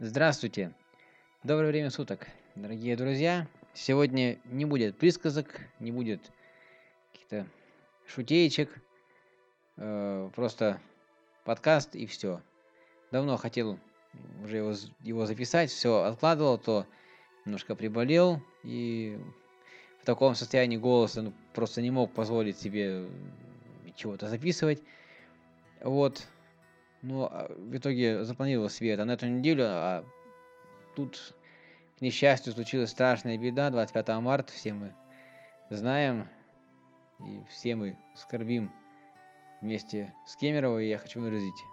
Здравствуйте. Доброе время суток, дорогие друзья. Сегодня не будет присказок, не будет каких-то шутеечек. Э, просто подкаст и все. Давно хотел уже его, его записать, все откладывал, то немножко приболел и в таком состоянии голоса ну, просто не мог позволить себе чего-то записывать. Вот. Ну, а в итоге запланировал себе это на эту неделю, а тут, к несчастью, случилась страшная беда 25 марта, все мы знаем, и все мы скорбим вместе с Кемеровой, я хочу выразить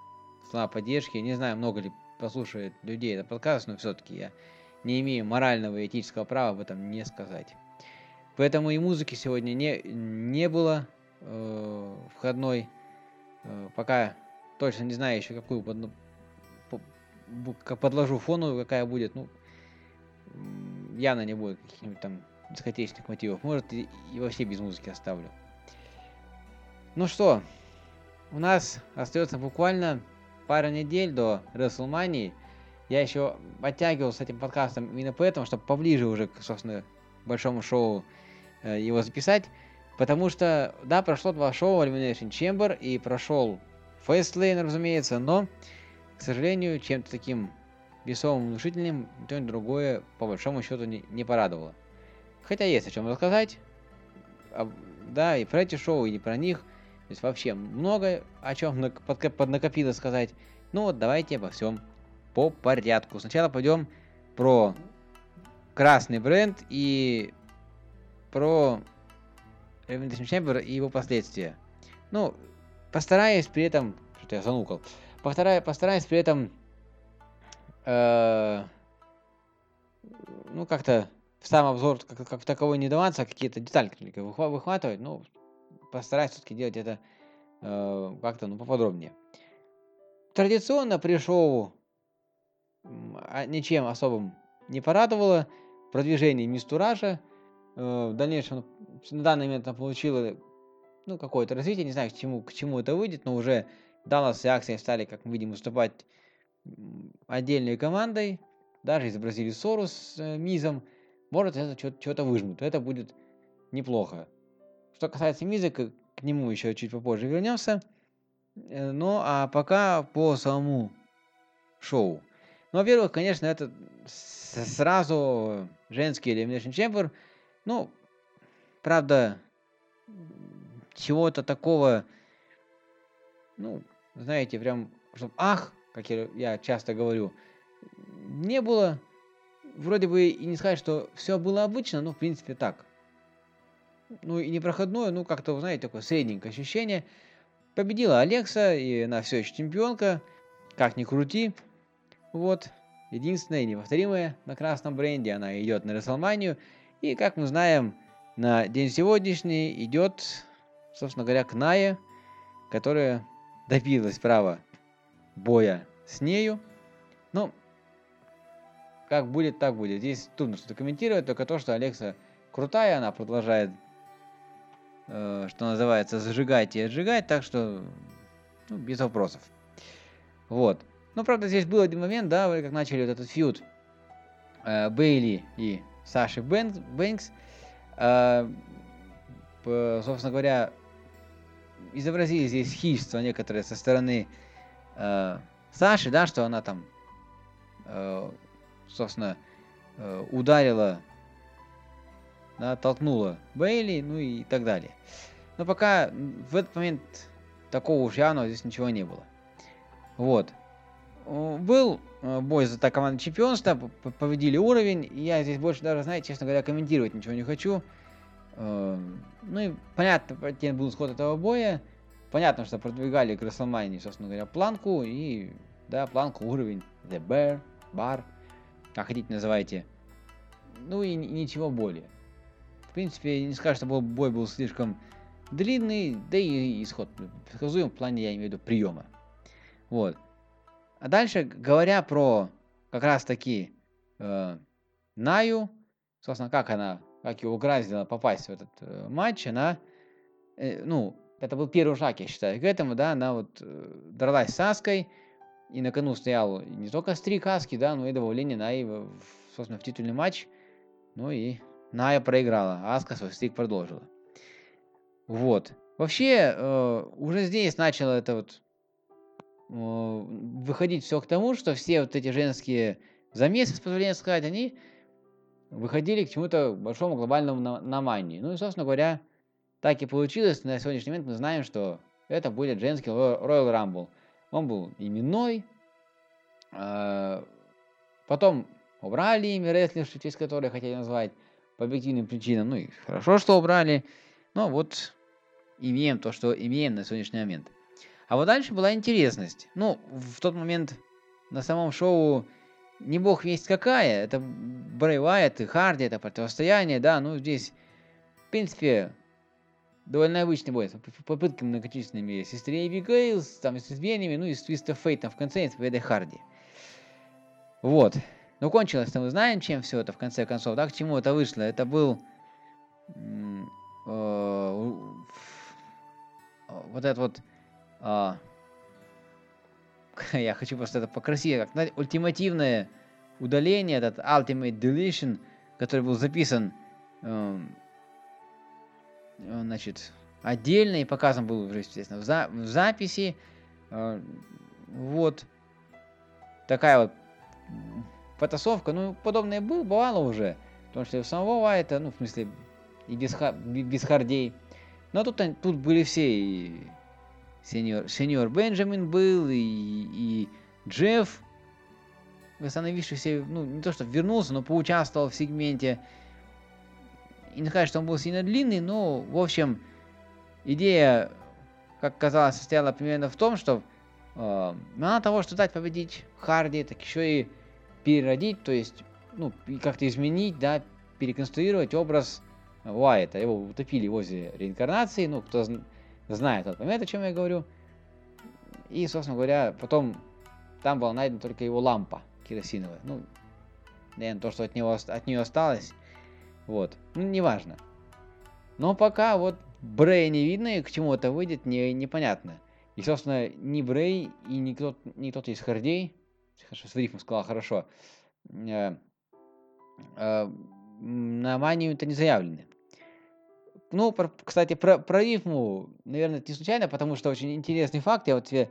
слова поддержки. Не знаю, много ли послушает людей этот подкаст, но все-таки я не имею морального и этического права об этом не сказать. Поэтому и музыки сегодня не, не было э, входной. Э, пока точно не знаю еще, какую под, подложу фоновую, какая будет. Ну, явно не будет каких-нибудь там дискотечных мотивов. Может, и, и вообще без музыки оставлю. Ну что, у нас остается буквально пара недель до WrestleMania. Я еще оттягивал с этим подкастом именно поэтому, чтобы поближе уже, к, собственно, большому шоу э, его записать. Потому что, да, прошло два шоу Elimination Chamber и прошел Fastlane, разумеется, но, к сожалению, чем-то таким весомым, внушительным, то и другое, по большому счету, не, не порадовало. Хотя есть о чем рассказать. А, да, и про эти шоу, и не про них – то есть вообще много о чем поднакопило сказать. Ну вот давайте обо всем по порядку. Сначала пойдем про красный бренд и про Elimination Chamber и его последствия. Ну, постараюсь при этом... Что-то я занукал. Постараюсь, постараюсь при этом... Э, ну, как-то в сам обзор как, как таковой не даваться, а какие-то детальки выхватывать. Ну, постараюсь все-таки делать это э, как-то ну, поподробнее. Традиционно при шоу а, ничем особым не порадовало. Продвижение Мистуража. Э, в дальнейшем на данный момент она получила ну, какое-то развитие. Не знаю, к чему, к чему это выйдет, но уже Даллас и Аксия стали, как мы видим, выступать отдельной командой. Даже изобразили ссору с э, Мизом. Может, это что-то выжмут. Это будет неплохо. Что касается Миза, к, к нему еще чуть попозже вернемся. Э, ну, а пока по самому шоу. Ну, во-первых, конечно, это сразу женский Elimination Chamber. Ну, правда, чего-то такого, ну, знаете, прям, чтобы ах, как я часто говорю, не было. Вроде бы и не сказать, что все было обычно, но в принципе так ну и непроходное, ну как-то, знаете, такое средненькое ощущение. Победила Алекса, и она все еще чемпионка, как ни крути. Вот, единственная и неповторимая на красном бренде, она идет на Расселманию. И, как мы знаем, на день сегодняшний идет, собственно говоря, к Нае, которая добилась права боя с нею. Ну, как будет, так будет. Здесь трудно что-то комментировать, только то, что Алекса крутая, она продолжает Э, что называется, зажигать и отжигать, так что ну, без вопросов. Вот. Ну, правда, здесь был один момент, да, как начали вот этот фьюд э, Бейли и Саши Бэнкс, Бэнкс э, собственно говоря, изобразили здесь хищество некоторые со стороны э, Саши, да, что она там, э, собственно, э, ударила да, толкнула Бейли, ну и так далее. Но пока в этот момент такого уж явного здесь ничего не было. Вот. Был э, бой за команду чемпионства, победили уровень, я здесь больше даже, знаете, честно говоря, комментировать ничего не хочу. Эм, ну и понятно, каким был исход этого боя. Понятно, что продвигали к WrestleMania, собственно говоря, планку, и, да, планку, уровень, The Bear, Bar, как хотите называйте. Ну и ничего более принципе, не скажу, что бой был слишком длинный, да и исход предсказуем в плане, я имею в виду, приема. Вот. А дальше, говоря про как раз таки э, Наю, собственно, как она, как его угораздило попасть в этот э, матч, она, э, ну, это был первый шаг, я считаю, к этому, да, она вот э, дралась с Аской, и на кону стоял не только стрик Аски, да, но и добавление на, и, собственно, в титульный матч. Ну и Ная проиграла, а Аска свой стрик продолжила. Вот. Вообще, э, уже здесь начало это вот э, выходить все к тому, что все вот эти женские замесы, с позволения сказать, они выходили к чему-то большому глобальному на, на мании. Ну и, собственно говоря, так и получилось. На сегодняшний момент мы знаем, что это будет женский Royal Rumble. Он был именной. Э, потом убрали имя рестлерши, через которое хотели назвать по объективным причинам. Ну и хорошо, что убрали. Но вот имеем то, что имеем на сегодняшний момент. А вот дальше была интересность. Ну, в тот момент на самом шоу не бог весть какая. Это Брэй Уайт и Харди, это противостояние, да. Ну, здесь, в принципе, довольно обычный бой. С попытками многочисленными сестры Эви Гейлс, там, с лесбиянами, ну и с Твиста Фейтом в конце, и с победой Харди. Вот. Но кончилось-то мы знаем, чем все это в конце концов. Да, к чему это вышло? Это был э, вот этот вот э, я хочу просто это покрасить, как ультимативное удаление, этот Ultimate Deletion, который был записан э, значит, отдельно и показан был естественно, в, за в записи. Э, вот такая вот потасовка, ну, подобное было, бывало уже. Потому что у самого Вайта, ну, в смысле, и без, без Хардей. Но тут, тут были все, и сеньор, сеньор Бенджамин был, и, и Джефф, восстановившийся, ну, не то что вернулся, но поучаствовал в сегменте. И не сказать, что он был сильно длинный, но, в общем, идея, как казалось, состояла примерно в том, что э, мало того, что дать победить Харди, так еще и переродить, то есть, ну, как-то изменить, да, переконструировать образ Уайта. Его утопили возле реинкарнации, ну, кто знает, тот поймет, о чем я говорю. И, собственно говоря, потом там была найдена только его лампа керосиновая. Ну, наверное, то, что от, него, от нее осталось. Вот. Ну, неважно. Но пока вот Брей не видно, и к чему это выйдет, не, непонятно. И, собственно, ни Брей, и ни кто, ни кто-то из Хардей, хорошо, с рифмом сказал хорошо, э, э, на манию это не заявлены. Ну, про, кстати, про, про рифму, наверное, это не случайно, потому что очень интересный факт. Я вот тебе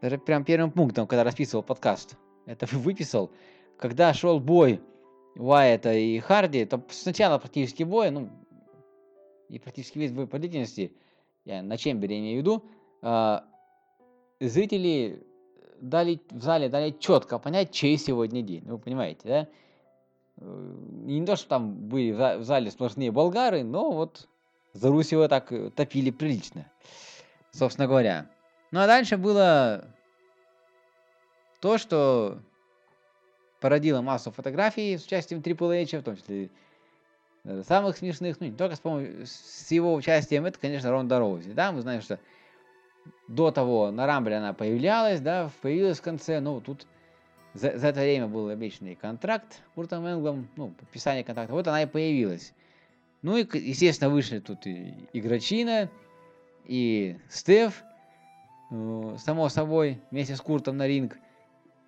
даже прям первым пунктом, когда расписывал подкаст, это выписал. Когда шел бой Уайта и Харди, то сначала практически бой, ну, и практически весь бой по длительности, я на чембере имею в виду, э, зрители дали в зале дали четко понять, чей сегодня день. Вы понимаете, да? Э, не то, что там были в зале сплошные болгары, но вот за Русь его так э, топили прилично, собственно говоря. Ну а дальше было то, что породило массу фотографий с участием Triple H, в том числе э, самых смешных, ну не только с, с его участием, это, конечно, Ронда Роузи. Да, мы знаем, что до того на Рамбле она появлялась, да, появилась в конце, ну тут за, за это время был обещанный контракт Куртом Энглом, ну, подписание контракта, вот она и появилась. Ну и, естественно, вышли тут и Игрочина, и Стеф, э, само собой, вместе с Куртом на ринг.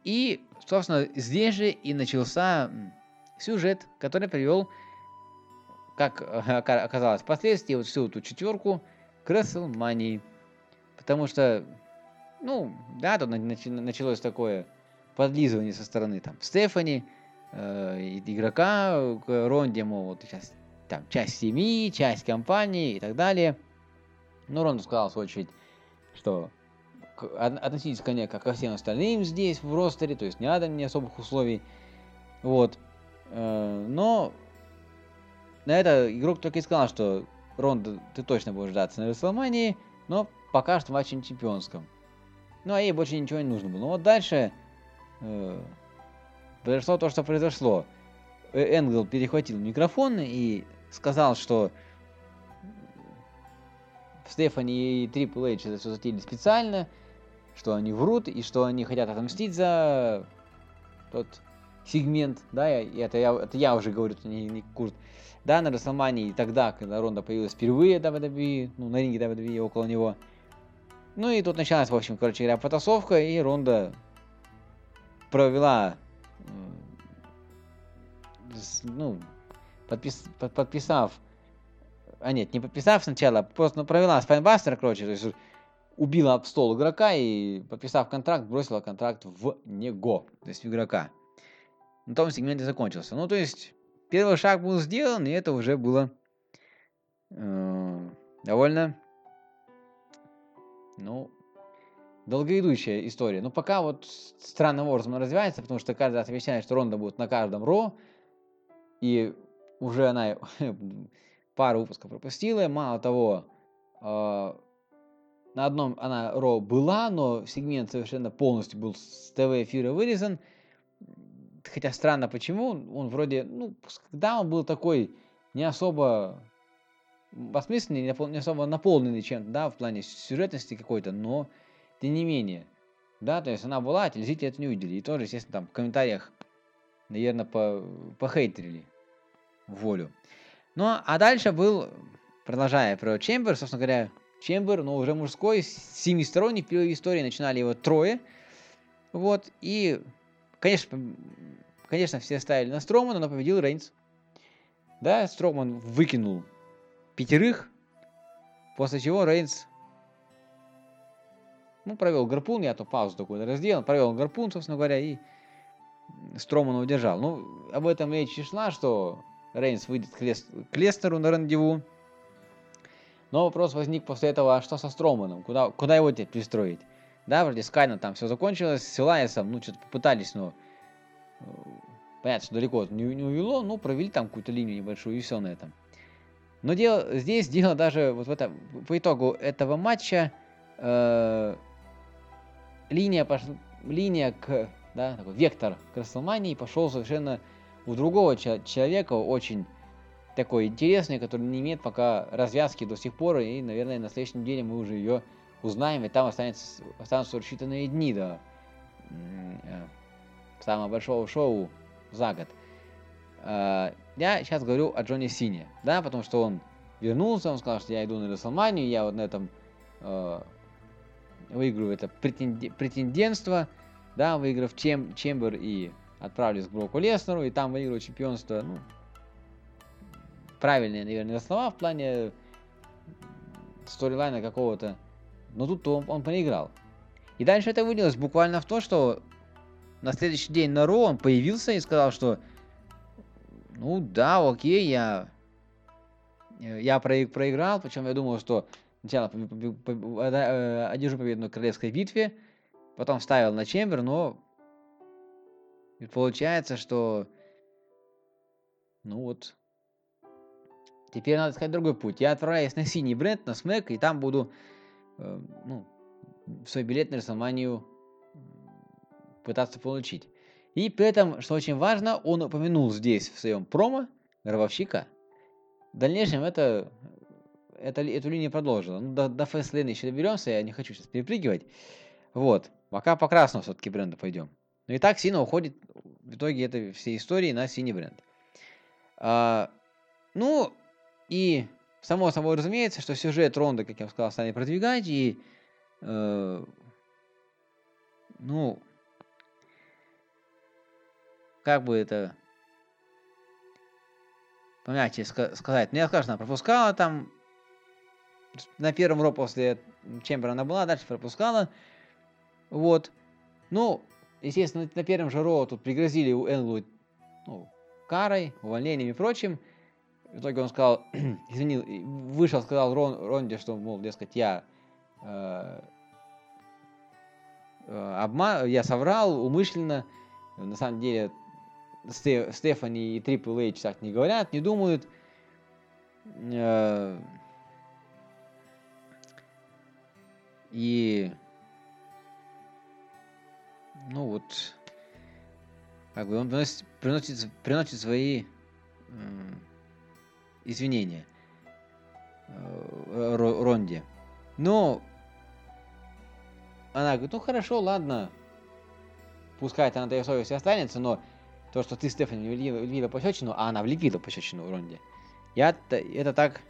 И, собственно, здесь же и начался сюжет, который привел, как оказалось впоследствии, вот всю эту четверку к WrestleMania. Потому что, ну, да, тут началось такое подлизывание со стороны там Стефани, э, игрока к Ронде, мол, вот сейчас там часть семьи, часть компании и так далее. Но Ронда сказал, в свою очередь, что относитесь ко мне как ко всем остальным здесь, в ростере, то есть не надо мне особых условий. Вот. Э, но на это игрок только и сказал, что Ронда, ты точно будешь ждаться на Рестлмании, но пока что в матче не чемпионском. Ну, а ей больше ничего не нужно было. Но вот дальше э, произошло то, что произошло. Э, Энгл перехватил микрофон и сказал, что Стефани и Трипл Эйдж это все затеяли специально, что они врут и что они хотят отомстить за тот сегмент, да, и это я, это я уже говорю, это не, не Курт. Да, на Расселмании тогда, когда Ронда появилась впервые WWE, ну, на ринге WWE около него. Ну и тут началась, в общем, короче говоря, потасовка, и Ронда провела, ну, подпис, подписав, а нет, не подписав сначала, просто ну, провела спайнбастер, короче, то есть убила об стол игрока и, подписав контракт, бросила контракт в него, то есть в игрока. На том сегменте закончился. Ну, то есть, первый шаг был сделан, и это уже было э, довольно, ну, долгоидущая история. Но пока вот странным образом развивается, потому что каждый раз обещает, что Ронда будет на каждом Ро, и уже она пару выпусков пропустила. Мало того, э, на одном она Ро была, но сегмент совершенно полностью был с ТВ-эфира вырезан. Хотя странно почему, он вроде, ну, когда он был такой не особо осмысленный, не особо наполненный чем-то, да, в плане сюжетности какой-то, но тем не менее, да, то есть она была, а телезрители это не увидели. И тоже, естественно, там в комментариях, наверное, по, похейтерили волю. Ну, а дальше был, продолжая про Чембер, собственно говоря, Чембер, но уже мужской, семисторонний, впервые в истории начинали его трое. Вот, и, конечно, конечно, все ставили на Стромана, но победил Рейнс. Да, Строман выкинул пятерых, после чего Рейнс ну, провел гарпун, я то паузу такую разделал, провел гарпун, собственно говоря, и Стромана удержал. Ну, об этом речь и шла, что Рейнс выйдет к, Лес... к Лестеру на рандеву. Но вопрос возник после этого, а что со Строманом? Куда, куда его теперь пристроить? Да, вроде с Кайна там все закончилось, с Силайесом, ну, что-то попытались, но э, понятно, что далеко не, не увело, ну, провели там какую-то линию небольшую, и все на этом. Но дело, здесь дело даже вот в этом, по итогу этого матча э, линия, пош... линия к, да, такой вектор к Расселмании пошел совершенно у другого человека, очень такой интересный, который не имеет пока развязки до сих пор, и, наверное, на следующей неделе мы уже ее узнаем, и там останется, останутся рассчитанные дни до э, самого большого шоу за год. Э, я сейчас говорю о Джонни Сине, да, потому что он вернулся, он сказал, что я иду на Расселманию, я вот на этом э, выиграю это претендентство, да, выиграв чем, Чембер и отправлюсь к Броку Леснеру, и там выиграю чемпионство, ну, правильные, наверное, слова в плане сторилайна какого-то, но тут он, он проиграл. И дальше это вылилось буквально в то, что на следующий день на Ро он появился и сказал, что ну да, окей, я я проиграл, причем я думал, что Сначала э, одержу победу на королевской битве, потом вставил на Чембер, но получается, что ну вот теперь надо искать другой путь. Я отправляюсь на синий бренд, на Смэк, и там буду э, ну, свой билет на Рестлманию пытаться получить. И при этом, что очень важно, он упомянул здесь в своем промо гробовщика. В дальнейшем это это, эту линию продолжила. Ну, до, до Fastlane еще доберемся, я не хочу сейчас перепрыгивать. Вот. Пока по красному все-таки бренду пойдем. Ну и так Сина уходит в итоге этой всей истории на синий бренд. А, ну, и само собой разумеется, что сюжет Ронда, как я сказал, станет продвигать, и э, ну, как бы это помягче сказать, ну я скажу, она пропускала там на первом ро после Чембера она была, дальше пропускала. Вот. Ну, естественно, на первом же ро тут пригрозили у Энглу ну, карой, увольнением и прочим. В итоге он сказал, извинил, вышел, сказал Рон, Ронде, что, мол, дескать, я э, э, обман, я соврал умышленно. На самом деле Стефани и Трипл Эйч так не говорят, не думают. Э, И, ну вот, как бы он приносит, приносит, приносит свои э, извинения э, Ронде. Но она говорит, ну хорошо, ладно, пускай это на твоей совести останется, но то, что ты, Стефани, влепила, пощечину, а она влепила пощечину Ронде, я это, это так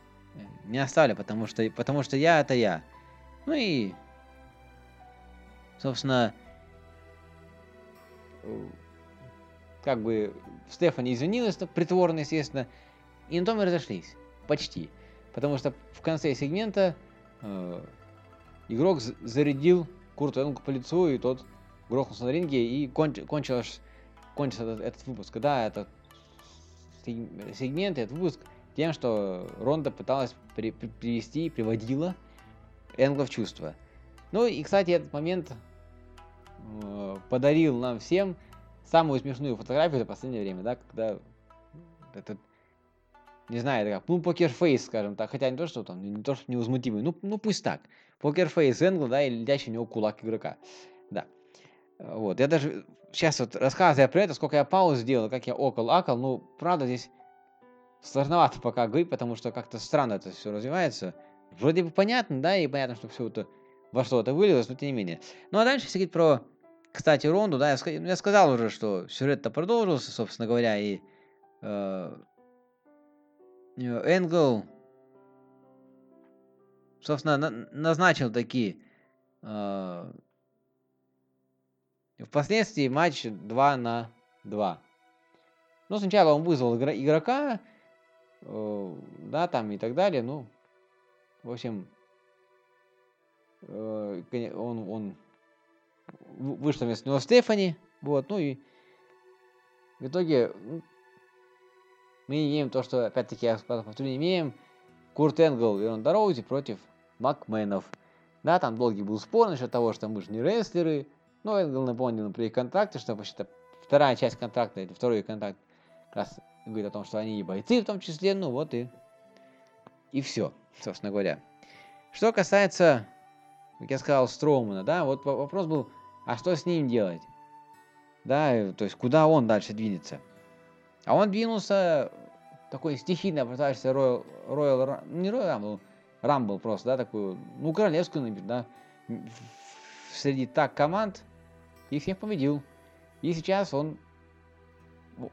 не оставлю, потому что, потому что я это я. Ну и, собственно, э, как бы Стефани извинилась, притворно, естественно, и на том и разошлись. Почти. Потому что в конце сегмента э, игрок зарядил Курту Энгу по лицу, и тот грохнулся на ринге, и конч, кончилось, кончился этот, этот выпуск. Да, этот сегмент, этот выпуск тем, что Ронда пыталась при, при, привести, приводила Энгла в чувство. Ну и, кстати, этот момент подарил нам всем самую смешную фотографию за последнее время, да, когда этот, не знаю, как, ну, poker face, скажем так, хотя не то, что там, не то, что невозмутимый, ну, ну пусть так. Poker face Энгла, да, и летящий у него кулак игрока, да. Вот, я даже сейчас вот рассказывая про это, сколько я пауз сделал, как я около-около, ну, правда, здесь сложновато пока говорить, потому что как-то странно это все развивается. Вроде бы понятно, да, и понятно, что все это во что это вылилось, но тем не менее. Ну а дальше, если говорить про, кстати, Ронду, да, я, я сказал уже, что сюжет-то продолжился, собственно говоря, и э, Энгл, собственно, на, назначил такие э, впоследствии матч 2 на 2. Ну, сначала он вызвал игрока, э, да, там и так далее, ну, в общем, э, он, он вышла вместо него Стефани, вот, ну и в итоге мы имеем то, что, опять-таки, я повторю, имеем Курт Энгл и Ронда Роузи против Макменов. Да, там долгий был спор насчет того, что мы же не рестлеры, но Энгл напомнил при контракте, что вообще-то вторая часть контракта, или второй контракт, как раз говорит о том, что они и бойцы в том числе, ну вот и, и все, собственно говоря. Что касается, как я сказал, Строумана, да, вот вопрос был, а что с ним делать? Да, то есть куда он дальше двинется? А он двинулся такой стихийно пытаешься Royal, Royal, не Royal Rumble, Rumble просто, да, такую, ну, королевскую, например, да, среди так команд, и всех победил. И сейчас он,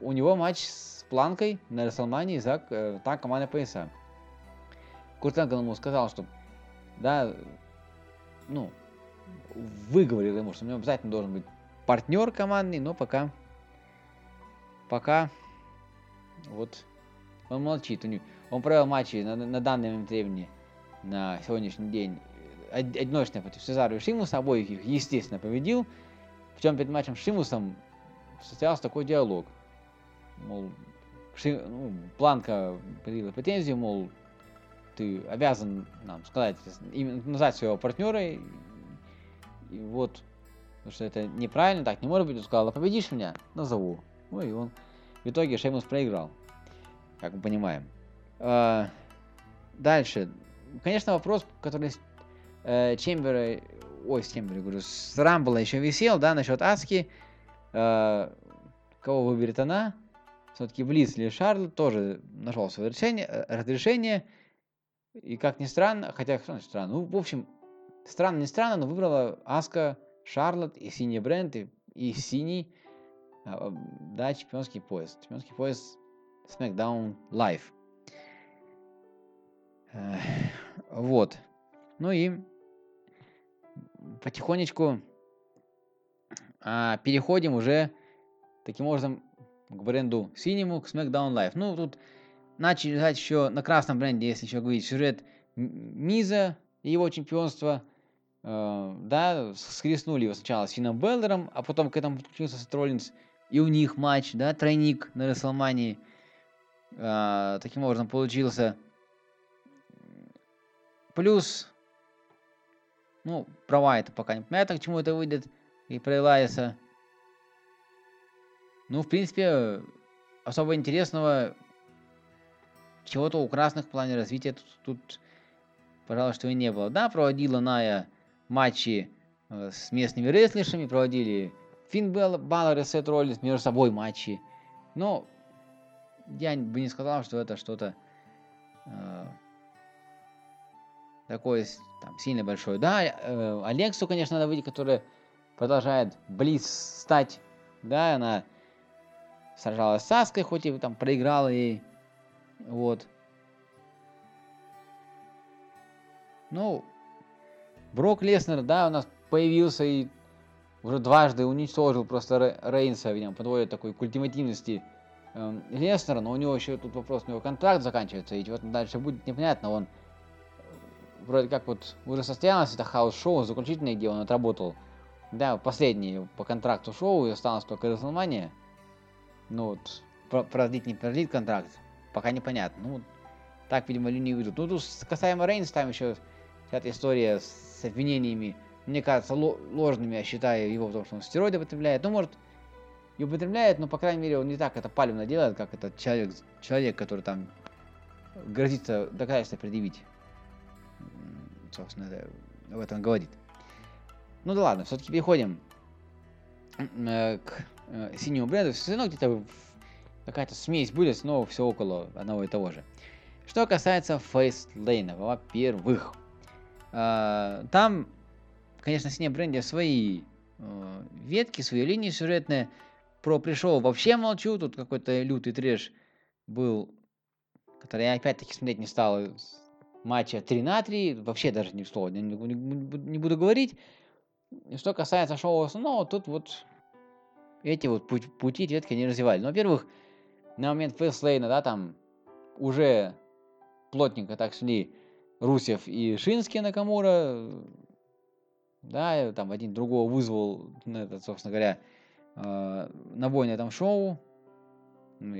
у него матч с Планкой на Расселмании за э, так команда пояса. Курт ему сказал, что, да, ну, выговорил ему, что у него обязательно должен быть партнер командный, но пока, пока, вот, он молчит. Он провел матчи на, на данный момент времени, на сегодняшний день, одиночно против Сезара и Шимуса, обоих их, естественно, победил. Причем перед матчем с Шимусом состоялся такой диалог. Мол, Ши, ну, Планка предъявила претензию, мол, ты обязан нам сказать, именно назвать своего партнера, и, вот, потому что это неправильно, так не может быть, он сказал, а победишь меня, назову. Ну и он в итоге Шеймус проиграл, как мы понимаем. А, дальше. Конечно, вопрос, который э, Чембера, ой, с Чембера, говорю, с Рамбла еще висел, да, насчет Аски, э, кого выберет она, все-таки Близ или Шарлот тоже нашел свое решение, э, разрешение, и как ни странно, хотя, что значит странно, ну, в общем, странно, не странно, но выбрала Аска, Шарлот и синий бренд, и, и синий, э, да, чемпионский пояс, чемпионский пояс SmackDown Live. Вот. Ну и потихонечку а, переходим уже таким образом к бренду синему, к SmackDown Live. Ну, тут начали играть еще на красном бренде, если еще говорить, сюжет Миза его чемпионства. Э, да, скрестнули его сначала с Финном Беллером, а потом к этому подключился Сет Роллинс, и у них матч, да, тройник на Расселмании. Э, таким образом получился. Плюс ну, права это пока не понятно, к чему это выйдет. И про Элайса. Ну, в принципе, особо интересного чего-то у красных в плане развития тут, тут пожалуй, что и не было. Да, проводила Ная матчи э, с местными рестлершами, проводили Финн Баллар и Сет Роллинс между собой матчи. Но я бы не сказал, что это что-то э, такое там сильно большое. Да, э, Алексу, конечно, надо выйти, которая продолжает близ стать. Да, она сражалась с Аской, хоть и там проиграла ей. Вот. Ну, Брок Леснер, да, у нас появился и уже дважды уничтожил просто Рейнса, видимо, подводит такой к ультимативности э, Леснера, но у него еще тут вопрос, у него контракт заканчивается, и вот дальше будет непонятно, он вроде как вот уже состоялось это хаос-шоу заключительное, где он отработал, да, последний по контракту шоу, и осталось только Расселмания, ну вот, продлить, не продлить контракт, пока непонятно, ну, так, видимо, линию ведут. Ну, тут касаемо Рейнс, там еще вся эта история с обвинениями мне кажется, ложными, я считаю его в том, что он стероиды употребляет. Ну, может, и употребляет, но, по крайней мере, он не так это палевно делает, как этот человек, человек который там грозится доказательства предъявить. Собственно, это, об этом говорит. Ну да ладно, все-таки переходим э, к э, синему бренду. Все равно где-то какая-то смесь будет, но все около одного и того же. Что касается фейслейна, во-первых, там конечно, с бренде свои э, ветки, свои линии сюжетные. Про пришел вообще молчу, тут какой-то лютый трэш был, который я опять-таки смотреть не стал. Матча 3 на 3, вообще даже ни слова не, не, не буду говорить. Что касается шоу основного, тут вот эти вот пути, пути ветки не развивали. Ну, во-первых, на момент фейслейна, да, там уже плотненько так шли Русев и Шинский Накамура, да, там один другого вызвал, ну, это, собственно говоря, э, на бой на этом шоу. Ну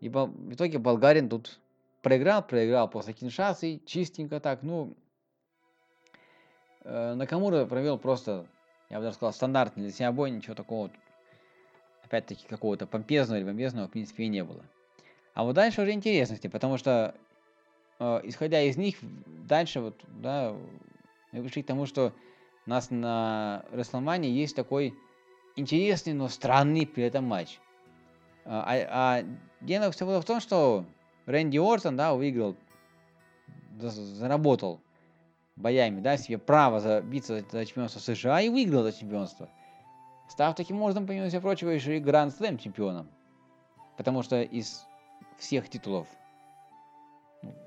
и, в итоге болгарин тут проиграл, проиграл после Киншасы, чистенько так, ну, э, Накамура провел просто, я бы даже сказал, стандартный для себя бой, ничего такого, опять-таки, какого-то помпезного или помпезного, в принципе, и не было. А вот дальше уже интересности, потому что, исходя из них, дальше вот, да, мы пришли к тому, что у нас на Расселмане есть такой интересный, но странный при этом матч. А, а, а дело все было в том, что Рэнди Ортон, да, выиграл, заработал боями, да, себе право забиться за чемпионство США и выиграл это чемпионство. Став таким образом, помимо всего прочего, еще и Гранд Слэм чемпионом. Потому что из всех титулов,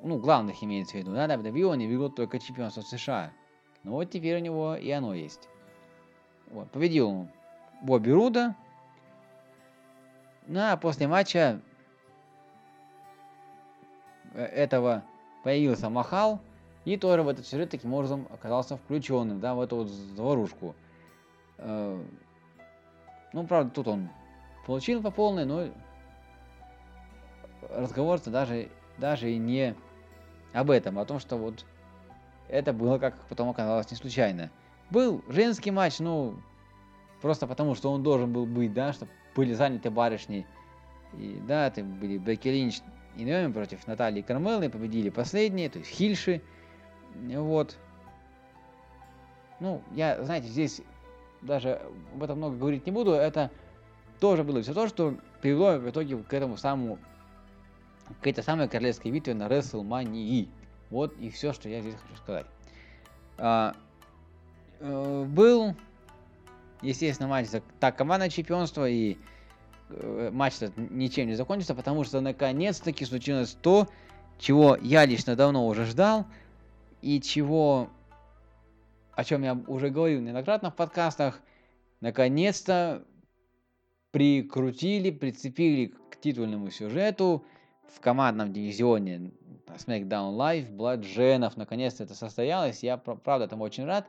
ну, главных имеется в виду, да, WWE он не выиграл только чемпионство США. Ну вот теперь у него и оно есть. Вот, победил он Бобби Руда. Ну а после матча э, этого появился Махал, и тоже в этот сюжет таким образом оказался включенным, да, в эту вот заварушку. Э, ну, правда, тут он получил по полной, но разговор-то даже, даже и не об этом, а о том, что вот это было, как потом оказалось, не случайно. Был женский матч, ну, просто потому, что он должен был быть, да, чтобы были заняты барышни. И, да, это были Бекки Линч и Наоми против Натальи Кармелы, победили последние, то есть Хильши. Вот. Ну, я, знаете, здесь даже об этом много говорить не буду, это тоже было все то, что привело в итоге к этому самому, к этой самой королевской битве на WrestleMania. Вот и все, что я здесь хочу сказать. А, э, был, естественно, матч за так командное чемпионство, и э, матч ничем не закончился, потому что наконец-таки случилось то, чего я лично давно уже ждал, и чего, о чем я уже говорил неоднократно в подкастах, наконец-то прикрутили, прицепили к титульному сюжету в командном дивизионе SmackDown Live, Бладженов, наконец-то это состоялось, я правда этому очень рад.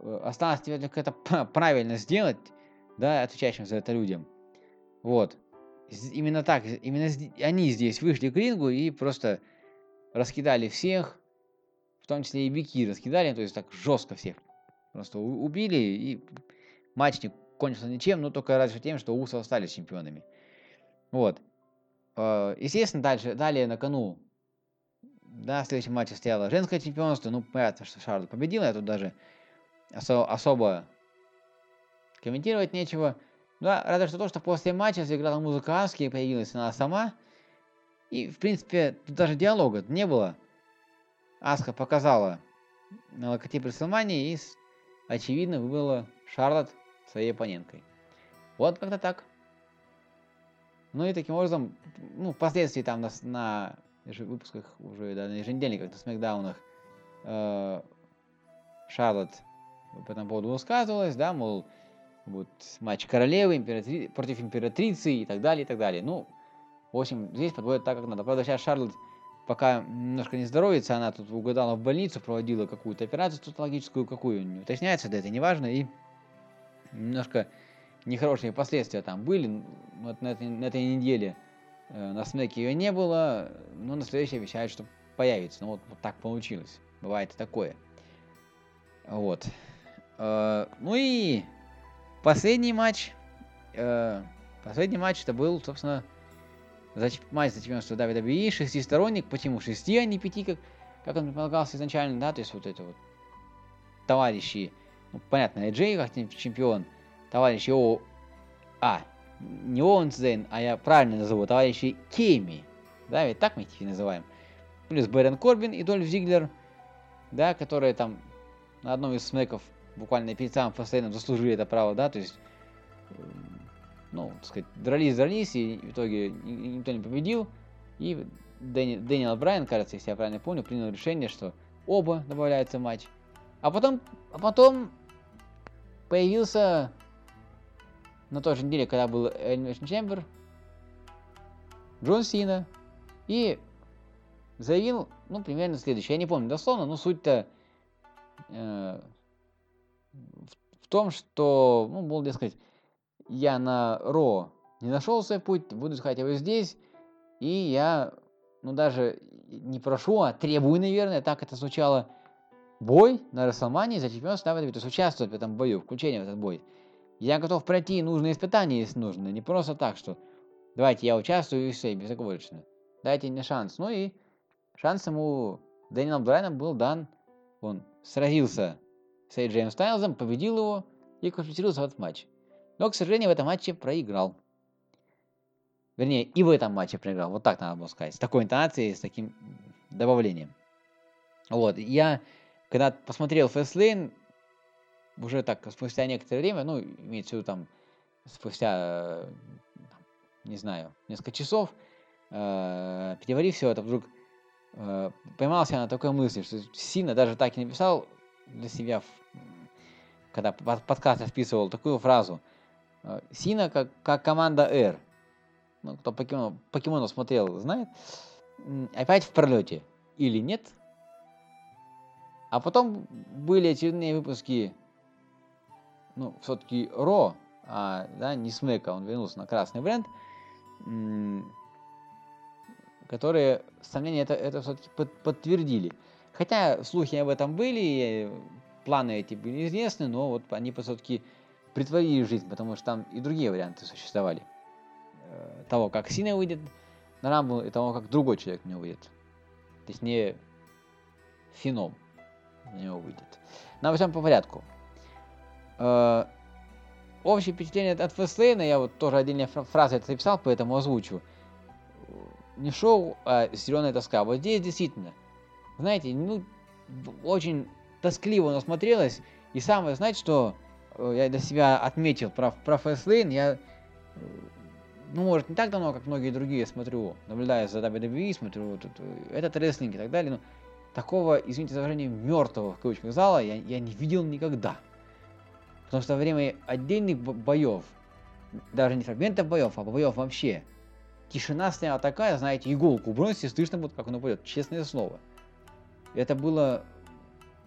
Э, осталось тебе только это правильно сделать, да, отвечающим за это людям. Вот. Именно так, именно они здесь вышли к рингу и просто раскидали всех, в том числе и бики раскидали, то есть так жестко всех. Просто убили, и матч не кончился ничем, но только разве тем, что Усы остались чемпионами. Вот. Э, естественно, дальше, далее на кону да, в следующем матче стояло женское чемпионство. Ну, понятно, что Шарлот победила. Я тут даже осо- особо комментировать нечего. Да, разве что то, что после матча заиграла музыка Аски, появилась она сама. И, в принципе, тут даже диалога не было. Аска показала на логотип Рестлмании и, очевидно, выбрала Шарлот своей оппоненткой. Вот как-то так. Ну и таким образом, ну, впоследствии там на, на выпусках уже, да, на еженедельниках, на смакдаунах, э, Шарлот по этому поводу высказывалась, да, мол, вот матч королевы императри... против императрицы и так далее, и так далее. Ну, в общем, здесь подводят так, как надо. Правда, сейчас Шарлотт пока немножко не здоровится, она тут угадала в больницу, проводила какую-то операцию стоматологическую, какую не уточняется, да это не важно, и немножко нехорошие последствия там были. Вот на этой, на этой неделе э, на смеке ее не было, но на следующей обещают, что появится. Ну вот, вот так получилось. Бывает и такое. Вот. Э, ну и последний матч. Э, последний матч это был, собственно, за, матч за чемпионство WWE, шестисторонник, почему шести, а не пяти, как, как он предполагался изначально, да, то есть вот это вот товарищи, ну, понятно, Джей как чемпион, товарищи О... А, не Оуэнс-Зейн, а я правильно назову, товарищи Кеми, да, ведь так мы их называем. Плюс Бэрон Корбин и Дольф Зиглер, да, которые там на одном из смеков буквально перед самым постоянным заслужили это право, да, то есть ну, так сказать, дрались, дрались, и в итоге никто не победил. И Дэни, Дэниел Брайан, кажется, если я правильно помню, принял решение, что оба добавляются в матч. А потом, а потом появился на той же неделе, когда был Elimination Chamber, Джон Сина, и заявил, ну, примерно следующее. Я не помню дословно, но суть-то э, в, в том, что, ну, был, дескать, я на Ро не нашел свой путь, буду искать его здесь, и я, ну даже не прошу, а требую, наверное, так это звучало, бой на Расселмании за чемпионство WWE, то есть участвовать в этом бою, включение в этот бой. Я готов пройти нужные испытания, если нужно, не просто так, что давайте я участвую и все, безоговорочно. Дайте мне шанс. Ну и шанс ему Дэниел Брайаном был дан. Он сразился с Эйджеем Стайлзом, победил его и квалифицировался в этот матч. Но, к сожалению, в этом матче проиграл. Вернее, и в этом матче проиграл. Вот так надо было сказать. С такой интонацией, с таким добавлением. Вот. Я, когда посмотрел Fastlane, уже так, спустя некоторое время, ну, имеется в виду там, спустя, не знаю, несколько часов, э, переварив все это, вдруг э, поймался на такой мысли, что сильно даже так и написал для себя, когда подкаст вписывал такую фразу – Э, Сина как, как команда R. Ну, кто покемон, покемонов смотрел, знает. Опять в пролете. Или нет. А потом были очередные выпуски, ну, все-таки Ро, а, да, не Смека, он вернулся на красный бренд, которые сомнения это, это все-таки под, подтвердили. Хотя слухи об этом были, планы эти были известны, но вот они все-таки притворили жизнь, потому что там и другие варианты существовали. Э, того, как Сина выйдет на Рамбл, и того, как другой человек не выйдет. То есть не Фином на него выйдет. Во всем по порядку. Э, общее впечатление от Фестлейна, я вот тоже отдельная фраза это записал, поэтому озвучу. Не шоу, а зеленая тоска. Вот здесь действительно, знаете, ну, очень тоскливо оно смотрелось. И самое, знаете, что Э, я для себя отметил про, про Fastlane, я, ну, может, не так давно, как многие другие смотрю, наблюдая за WWE, смотрю тут, э, этот рестлинг и так далее, но такого, извините за выражение, мертвого, в кавычках, зала я, я не видел никогда. Потому что во время отдельных боев, даже не фрагментов боев, а боев вообще, тишина стояла такая, знаете, иголку бросите, слышно будет, как он упадет, честное слово. Это было,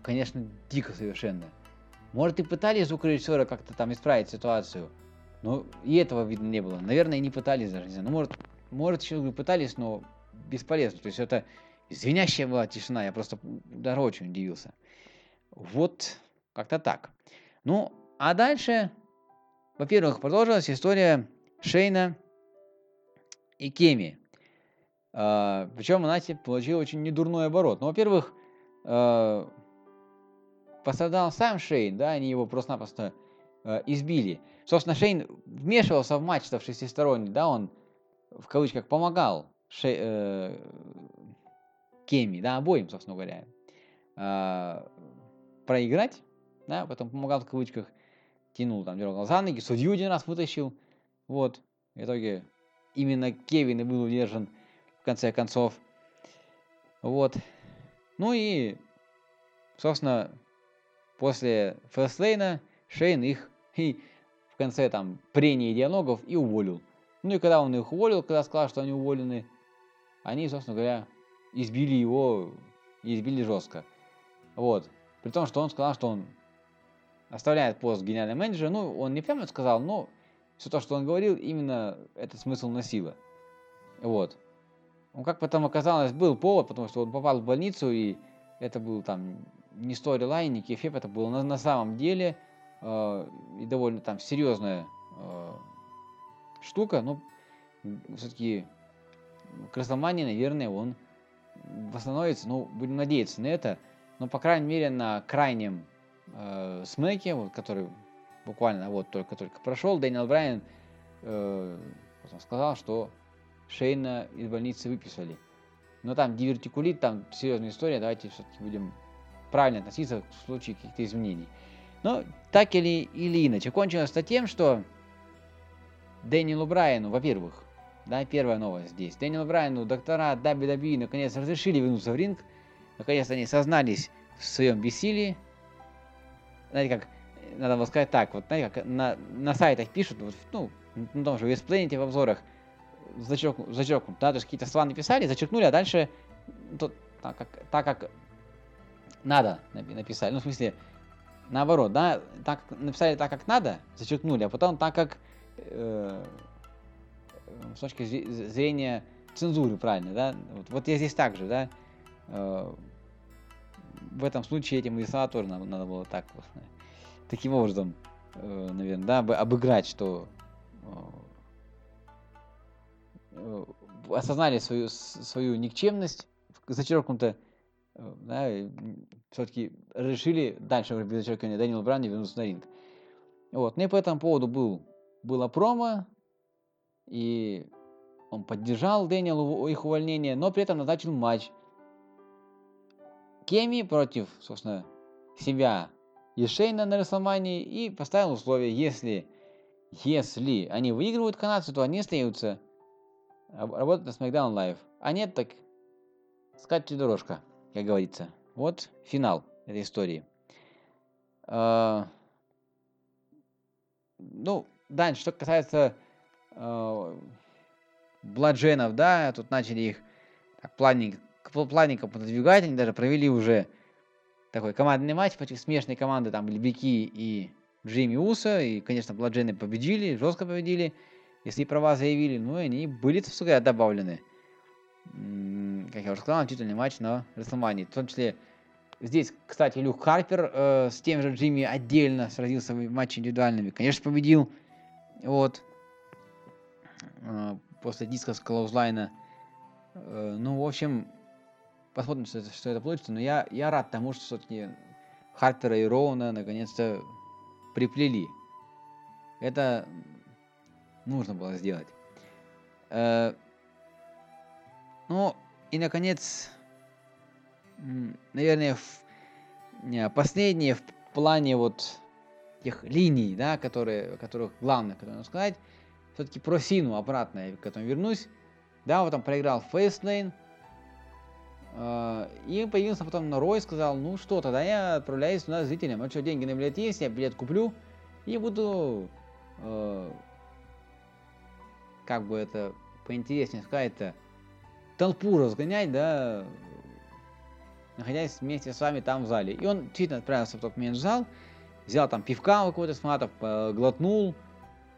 конечно, дико совершенно. Может, и пытались звукорежиссера как-то там исправить ситуацию, но и этого видно не было. Наверное, и не пытались даже, не знаю. Ну, может, может, еще пытались, но бесполезно. То есть это звенящая была тишина, я просто даже очень удивился. Вот, как-то так. Ну, а дальше, во-первых, продолжилась история Шейна и Кеми. Uh, причем она получила очень недурной оборот. Ну, во-первых, uh, пострадал сам Шейн, да, они его просто-напросто э, избили. Собственно, Шейн вмешивался в матч-то в шестисторонний, да, он в кавычках помогал Шей, э, Кеми, да, обоим, собственно говоря, э, проиграть, да, потом помогал в кавычках, тянул там, дергал за ноги, судью один раз вытащил, вот, в итоге именно Кевин и был удержан в конце концов, вот, ну и, собственно, после Фестлейна Шейн их и в конце там прений диалогов и уволил. Ну и когда он их уволил, когда сказал, что они уволены, они, собственно говоря, избили его, избили жестко. Вот. При том, что он сказал, что он оставляет пост генерального менеджера. Ну, он не прямо сказал, но все то, что он говорил, именно этот смысл носило. Вот. Ну, как потом оказалось, был повод, потому что он попал в больницу, и это был там не сторилайн, не кефеп, это было на, на самом деле э, и довольно там серьезная э, штука, но все-таки к Расселмане, наверное, он восстановится, ну, будем надеяться на это, но, по крайней мере, на крайнем э, смеке, вот, который буквально вот только-только прошел, Дэниел Брайан э, сказал, что Шейна из больницы выписали. Но там дивертикулит, там серьезная история, давайте все-таки будем правильно относиться в случае каких-то изменений. Но так или, или иначе, кончилось-то тем, что Дэниелу Брайану, во-первых, да, первая новость здесь. Дэниелу Брайану доктора WWE наконец разрешили вернуться в ринг. Наконец они сознались в своем бессилии. Знаете, как, надо было сказать так, вот, знаете, как на, на сайтах пишут, вот, ну, на том же Весплейнете в обзорах, зачеркнут, зачеркнут, да, есть какие-то слова написали, зачеркнули, а дальше, то, так, как, так как надо написали, ну, в смысле, наоборот, да, так написали так, как надо, зачеркнули, а потом так, как э, с точки зрения цензуры, правильно, да, вот, вот я здесь также, да, э, в этом случае этим слова тоже надо, надо было так, таким образом, э, наверное, да, обыграть, что э, осознали свою, свою никчемность, зачеркнуто, э, да, все-таки решили дальше без зачеркивания Дэниел Бран не вернуться на ринг. Вот, ну и по этому поводу был, было промо, и он поддержал Дэниелу их увольнение, но при этом назначил матч. Кеми против, собственно, себя и Шейна на Расселмании и поставил условие, если, если они выигрывают канадцы, то они остаются работать на SmackDown Live. А нет, так скачать дорожка, как говорится. Вот финал этой истории. А, ну, дальше, что касается э, бладженов, да, тут начали их так, плавненько, плавненько пододвигать, они даже провели уже такой командный матч против смешанной команды, там, Лебеки и Джимми Уса, и, конечно, бладжены победили, жестко победили, если права заявили, ну, и они были, так сказать, добавлены. Как я уже сказал, титульный матч на Расселмании, в том числе Здесь, кстати, Люк Харпер э, с тем же Джимми отдельно сразился в матче индивидуальными. Конечно, победил. Вот. Э, после диска с Клаузлайна. Э, ну, в общем, посмотрим, что что это получится. Но я, я рад тому, что все-таки Харпера и Роуна наконец-то приплели. Это нужно было сделать. Э, ну, и, наконец, наверное, в, последнее в плане вот тех линий, да, которые, которых главное, которые надо сказать, все-таки про Сину обратно я к этому вернусь. Да, вот там проиграл Фейслейн, и появился потом на Рой, сказал, ну что, тогда я отправляюсь туда зрителям, а что, деньги на билет есть, я билет куплю, и буду, э, как бы это поинтереснее сказать-то, толпу разгонять, да, находясь вместе с вами там в зале. И он действительно отправился в тот момент в зал, взял там пивка у кого-то с матов, глотнул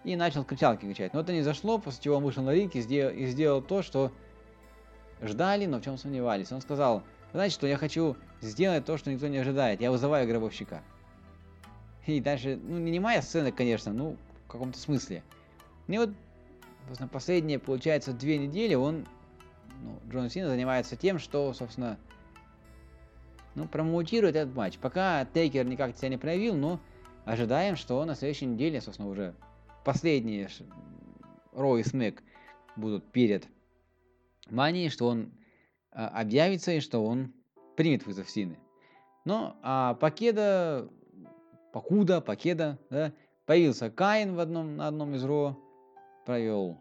и начал кричалки кричать. Но это не зашло, после чего он вышел на ринг и сделал, и сделал то, что ждали, но в чем сомневались. Он сказал, знаете что, я хочу сделать то, что никто не ожидает. Я вызываю гробовщика. И дальше, ну, не моя сцена, конечно, ну, в каком-то смысле. И вот, собственно, последние, получается, две недели он, ну, Джон Сина занимается тем, что, собственно, ну, промоутирует этот матч. Пока Тейкер никак себя не проявил, но ожидаем, что на следующей неделе, собственно, уже последние Ро и Смэк будут перед Манией, что он а, объявится и что он примет вызов Сины. Но а Покеда, Покуда, Покеда, да, появился Каин в одном, на одном из Ро, провел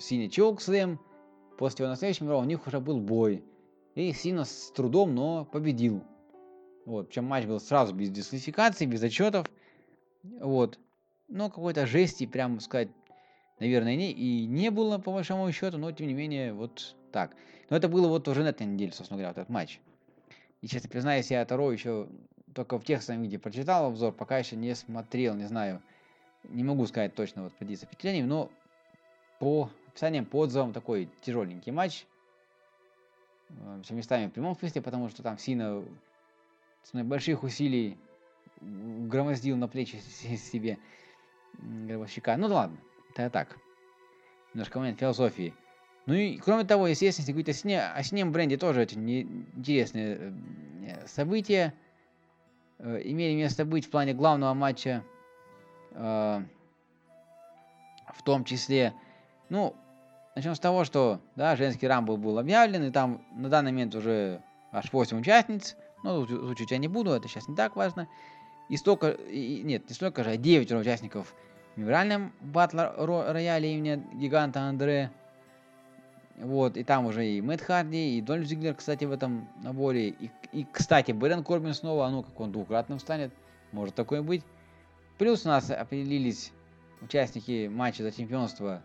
Синий Чокслем, после его на следующем Ро у них уже был бой. И Сина с трудом, но победил Вот, причем матч был сразу без дисквалификации, без отчетов. Вот. Но какой-то жести, прям сказать, наверное, не, и не было, по большому счету, но тем не менее, вот так. Но это было вот уже на этой неделе, собственно говоря, вот этот матч. И, честно признаюсь, я Таро еще только в текстовом виде прочитал обзор, пока еще не смотрел, не знаю. Не могу сказать точно вот поделиться впечатлениями, но по описаниям, по отзывам такой тяжеленький матч. Э, Все местами в прямом смысле, потому что там сильно с больших усилий громоздил на плечи себе гробовщика. Ну ладно, это так. Немножко момент философии. Ну и кроме того, естественно, если говорить о, сне, о синем бренде, тоже очень интересные э, события э, имели место быть в плане главного матча, э, в том числе, ну, начнем с того, что, да, женский рамбл был объявлен, и там на данный момент уже аж 8 участниц, ну, звучить я не буду, это сейчас не так важно, и столько, и, нет, не столько же, а 9 участников в мемориальном батл рояле имени гиганта Андре, вот, и там уже и Мэтт Харди, и Дольф Зиглер, кстати, в этом наборе. И, и кстати, Бэрон Корбин снова, ну, как он двукратным станет, может такое быть. Плюс у нас определились участники матча за чемпионство,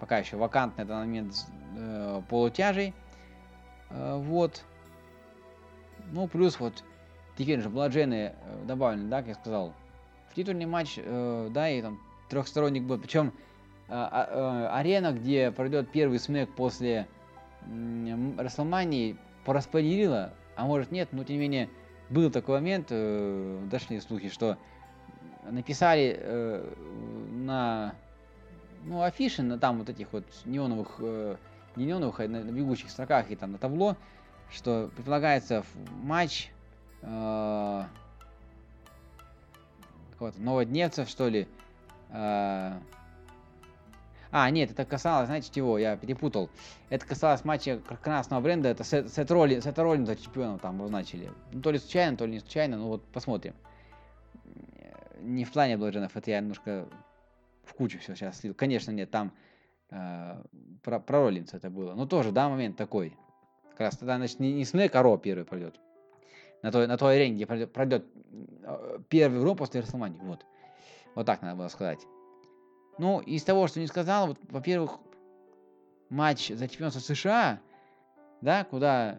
пока еще вакантный на момент э, полутяжей. Э, вот. Ну, плюс вот теперь уже Бладжены э, добавлены, да, как я сказал, титульный матч, э, да, и там трехсторонник был. Причем а, а, арена, где пройдет первый смэк после Расселмании, пораспределила, а может нет, но тем не менее был такой момент, э, дошли слухи, что написали э, на ну, афиши, на там вот этих вот неоновых, э, не неоновых, а на, на бегущих строках и там на табло, что предполагается матч э, какого-то новодневцев, что ли, э, а, нет, это касалось, знаете чего, я перепутал. Это касалось матча красного бренда, это Сет, Сет, Роллин, Сет Роллинза чемпионом там назначили. Ну, то ли случайно, то ли не случайно, ну вот посмотрим. Не в плане блодженов, это я немножко в кучу все сейчас слил. Конечно, нет, там э, про, про Роллинса это было. Но тоже, да, момент такой. Как раз тогда, значит, не, не Снэк, а Ро первый пройдет. На той, на той арене, где пройдет, э, первый Ро после Расселмании. Вот. Вот так надо было сказать. Ну, из того, что не сказал, вот, во-первых, матч за чемпионство США, да, куда,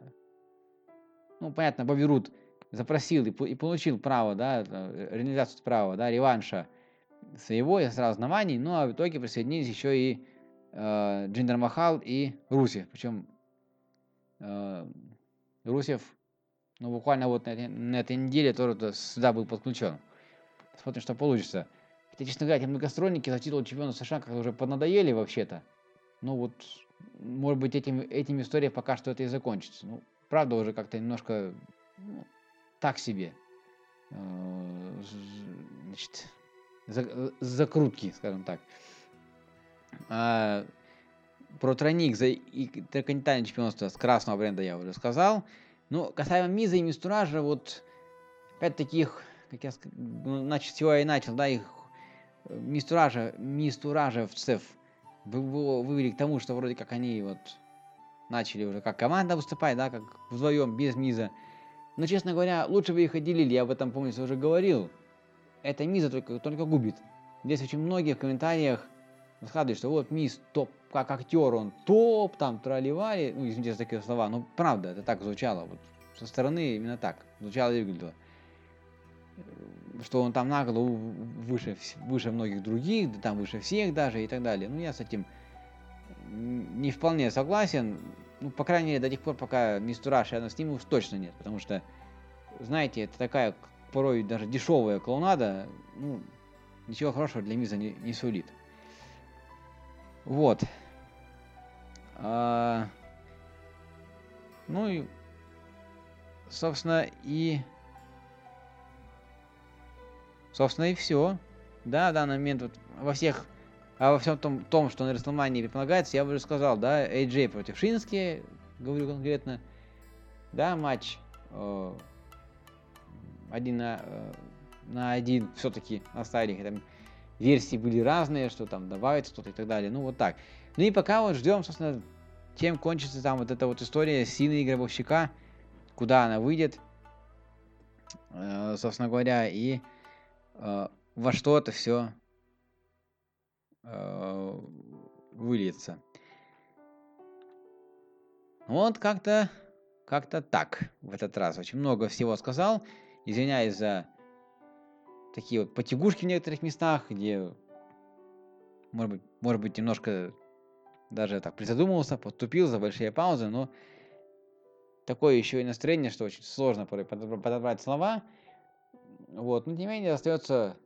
ну, понятно, Бобби запросил и, и получил право, да, реализацию права, да, реванша своего и сразу оснований, ну, а в итоге присоединились еще и э, Джиндер Махал и Русев, причем э, Русев, ну, буквально вот на, на этой неделе тоже сюда был подключен. Смотрим, что получится. Хотя, честно говоря, эти многостронники за титул чемпиона США как-то уже поднадоели вообще-то. Ну вот, может быть, этим, этим история пока что это и закончится. Ну, правда, уже как-то немножко ну, так себе. Э, значит, закрутки, скажем так. А, про тройник за интерконтинентальное чемпионство с красного бренда я уже сказал. Ну, касаемо Миза и Мистуража, вот опять таких, как я ну, значит, всего и начал, да, их Мистуража, Мистуражевцев вывели к тому, что вроде как они вот начали уже как команда выступать, да, как вдвоем, без Миза. Но, честно говоря, лучше бы их отделили, я об этом, помню, уже говорил. Это Миза только, только губит. Здесь очень многие в комментариях рассказывают, что вот Миз топ, как актер, он топ, там, тролливали, ну, извините за такие слова, но правда, это так звучало, вот со стороны именно так звучало и выглядело что он там на голову выше, выше многих других, да там выше всех даже и так далее. Ну, я с этим не вполне согласен. Ну, по крайней мере, до тех пор, пока Мистураж рядом с ним уж точно нет. Потому что, знаете, это такая порой даже дешевая клоунада, ну, ничего хорошего для Миза не, не сулит. Вот. А, ну и, собственно, и Собственно, и все. Да, в данный момент вот во всех, а во всем том, том что на Рестлмании предполагается, я уже сказал, да, AJ против Шински, говорю конкретно. Да, матч э, один на, э, на один все-таки оставили. Там версии были разные, что там добавить что-то и так далее. Ну, вот так. Ну и пока вот ждем, собственно, чем кончится там вот эта вот история сильного игрового щека, куда она выйдет. э, собственно говоря, и э, во что это все э, выльется. Вот как-то как-то так в этот раз. Очень много всего сказал. Извиняюсь за такие вот потягушки в некоторых местах, где, может быть, может быть немножко даже так призадумывался, подтупил за большие паузы, но такое еще и настроение, что очень сложно подобрать слова. Вот, но тем не менее остается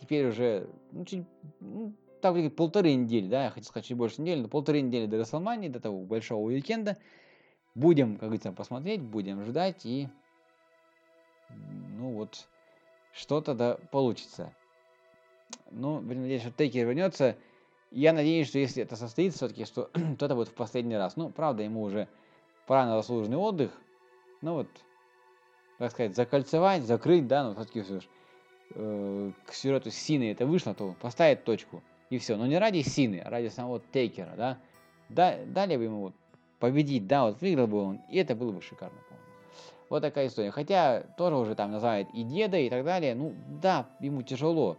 теперь уже ну, чуть, ну, так полторы недели, да, я хотел сказать чуть больше недели, но полторы недели до Расселмании, до того большого уикенда. Будем, как говорится, посмотреть, будем ждать и ну вот что-то да получится. Ну, надеюсь, что Тейкер вернется. Я надеюсь, что если это состоится все-таки, что то это будет в последний раз. Ну, правда, ему уже пора на заслуженный отдых. Ну вот, так сказать, закольцевать, закрыть, да, ну все-таки все же э, к сюжету Сины это вышло, то поставить точку и все. Но не ради Сины, а ради самого Тейкера, да. да дали бы ему победить, да, вот выиграл бы он, и это было бы шикарно, по Вот такая история. Хотя тоже уже там называют и деда, и так далее. Ну, да, ему тяжело.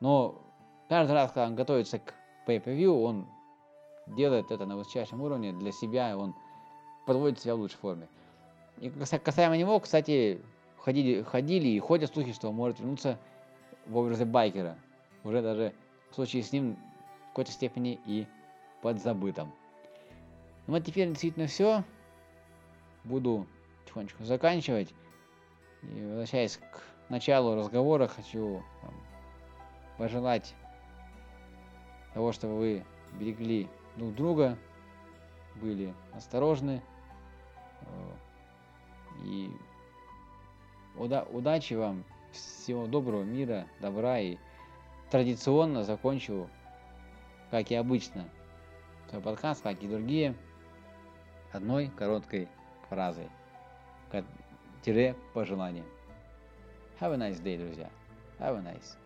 Но каждый раз, когда он готовится к pay-per-view, он делает это на высочайшем уровне для себя, и он подводит себя в лучшей форме. И касаемо него, кстати, ходили, ходили и ходят слухи, что он может вернуться в образе байкера. Уже даже в случае с ним в какой-то степени и подзабытым. Ну вот теперь действительно все. Буду тихонечко заканчивать. И возвращаясь к началу разговора, хочу вам, пожелать того, чтобы вы берегли друг друга, были осторожны. Э, и уда удачи вам, всего доброго, мира, добра. И традиционно закончу, как и обычно, свой подкаст, как и другие одной короткой фразой, тире пожелание. Have a nice day, друзья. Have a nice.